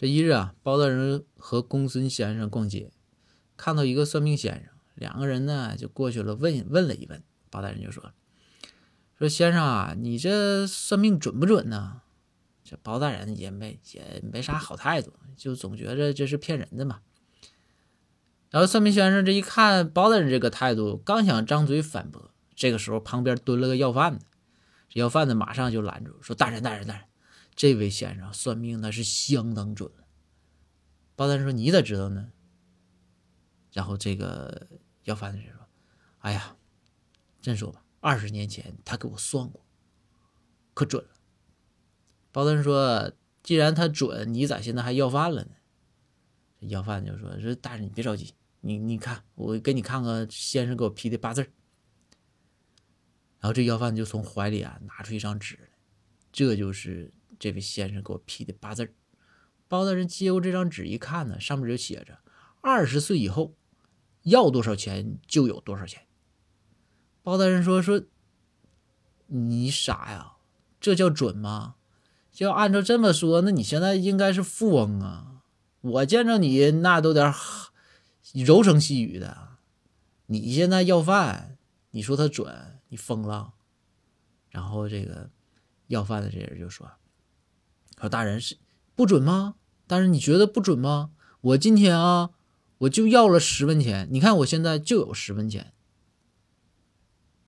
这一日啊，包大人和公孙先生逛街，看到一个算命先生，两个人呢就过去了，问问了一问。包大人就说：“说先生啊，你这算命准不准呢？”这包大人也没也没啥好态度，就总觉着这是骗人的嘛。然后算命先生这一看包大人这个态度，刚想张嘴反驳，这个时候旁边蹲了个要饭的，这要饭的马上就拦住说：“大人，大人，大人，这位先生算命那是相当准了。”包大人说：“你咋知道呢？”然后这个要饭的人说：“哎呀，这么说吧，二十年前他给我算过，可准了。”包大人说：“既然他准，你咋现在还要饭了呢？”要饭就说：“说大人，你别着急。”你你看，我给你看看先生给我批的八字然后这要饭就从怀里啊拿出一张纸来，这就是这位先生给我批的八字儿包大人接过这张纸一看呢，上面就写着：二十岁以后要多少钱就有多少钱。包大人说：“说你傻呀，这叫准吗？要按照这么说，那你现在应该是富翁啊！我见着你那都点。”柔声细语的，你现在要饭，你说他准，你疯了。然后这个要饭的这人就说：“说大人是不准吗？但是你觉得不准吗？我今天啊，我就要了十文钱，你看我现在就有十文钱，